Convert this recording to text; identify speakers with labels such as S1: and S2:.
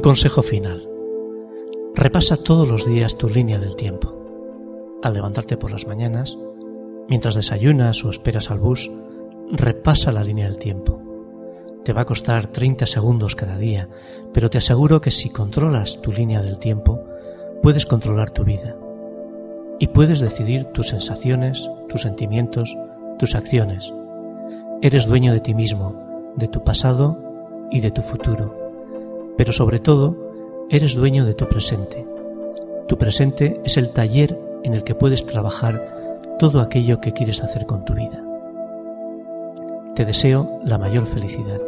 S1: Un consejo final. Repasa todos los días tu línea del tiempo. Al levantarte por las mañanas, mientras desayunas o esperas al bus, repasa la línea del tiempo. Te va a costar 30 segundos cada día, pero te aseguro que si controlas tu línea del tiempo, puedes controlar tu vida. Y puedes decidir tus sensaciones, tus sentimientos, tus acciones. Eres dueño de ti mismo, de tu pasado y de tu futuro pero sobre todo eres dueño de tu presente. Tu presente es el taller en el que puedes trabajar todo aquello que quieres hacer con tu vida. Te deseo la mayor felicidad.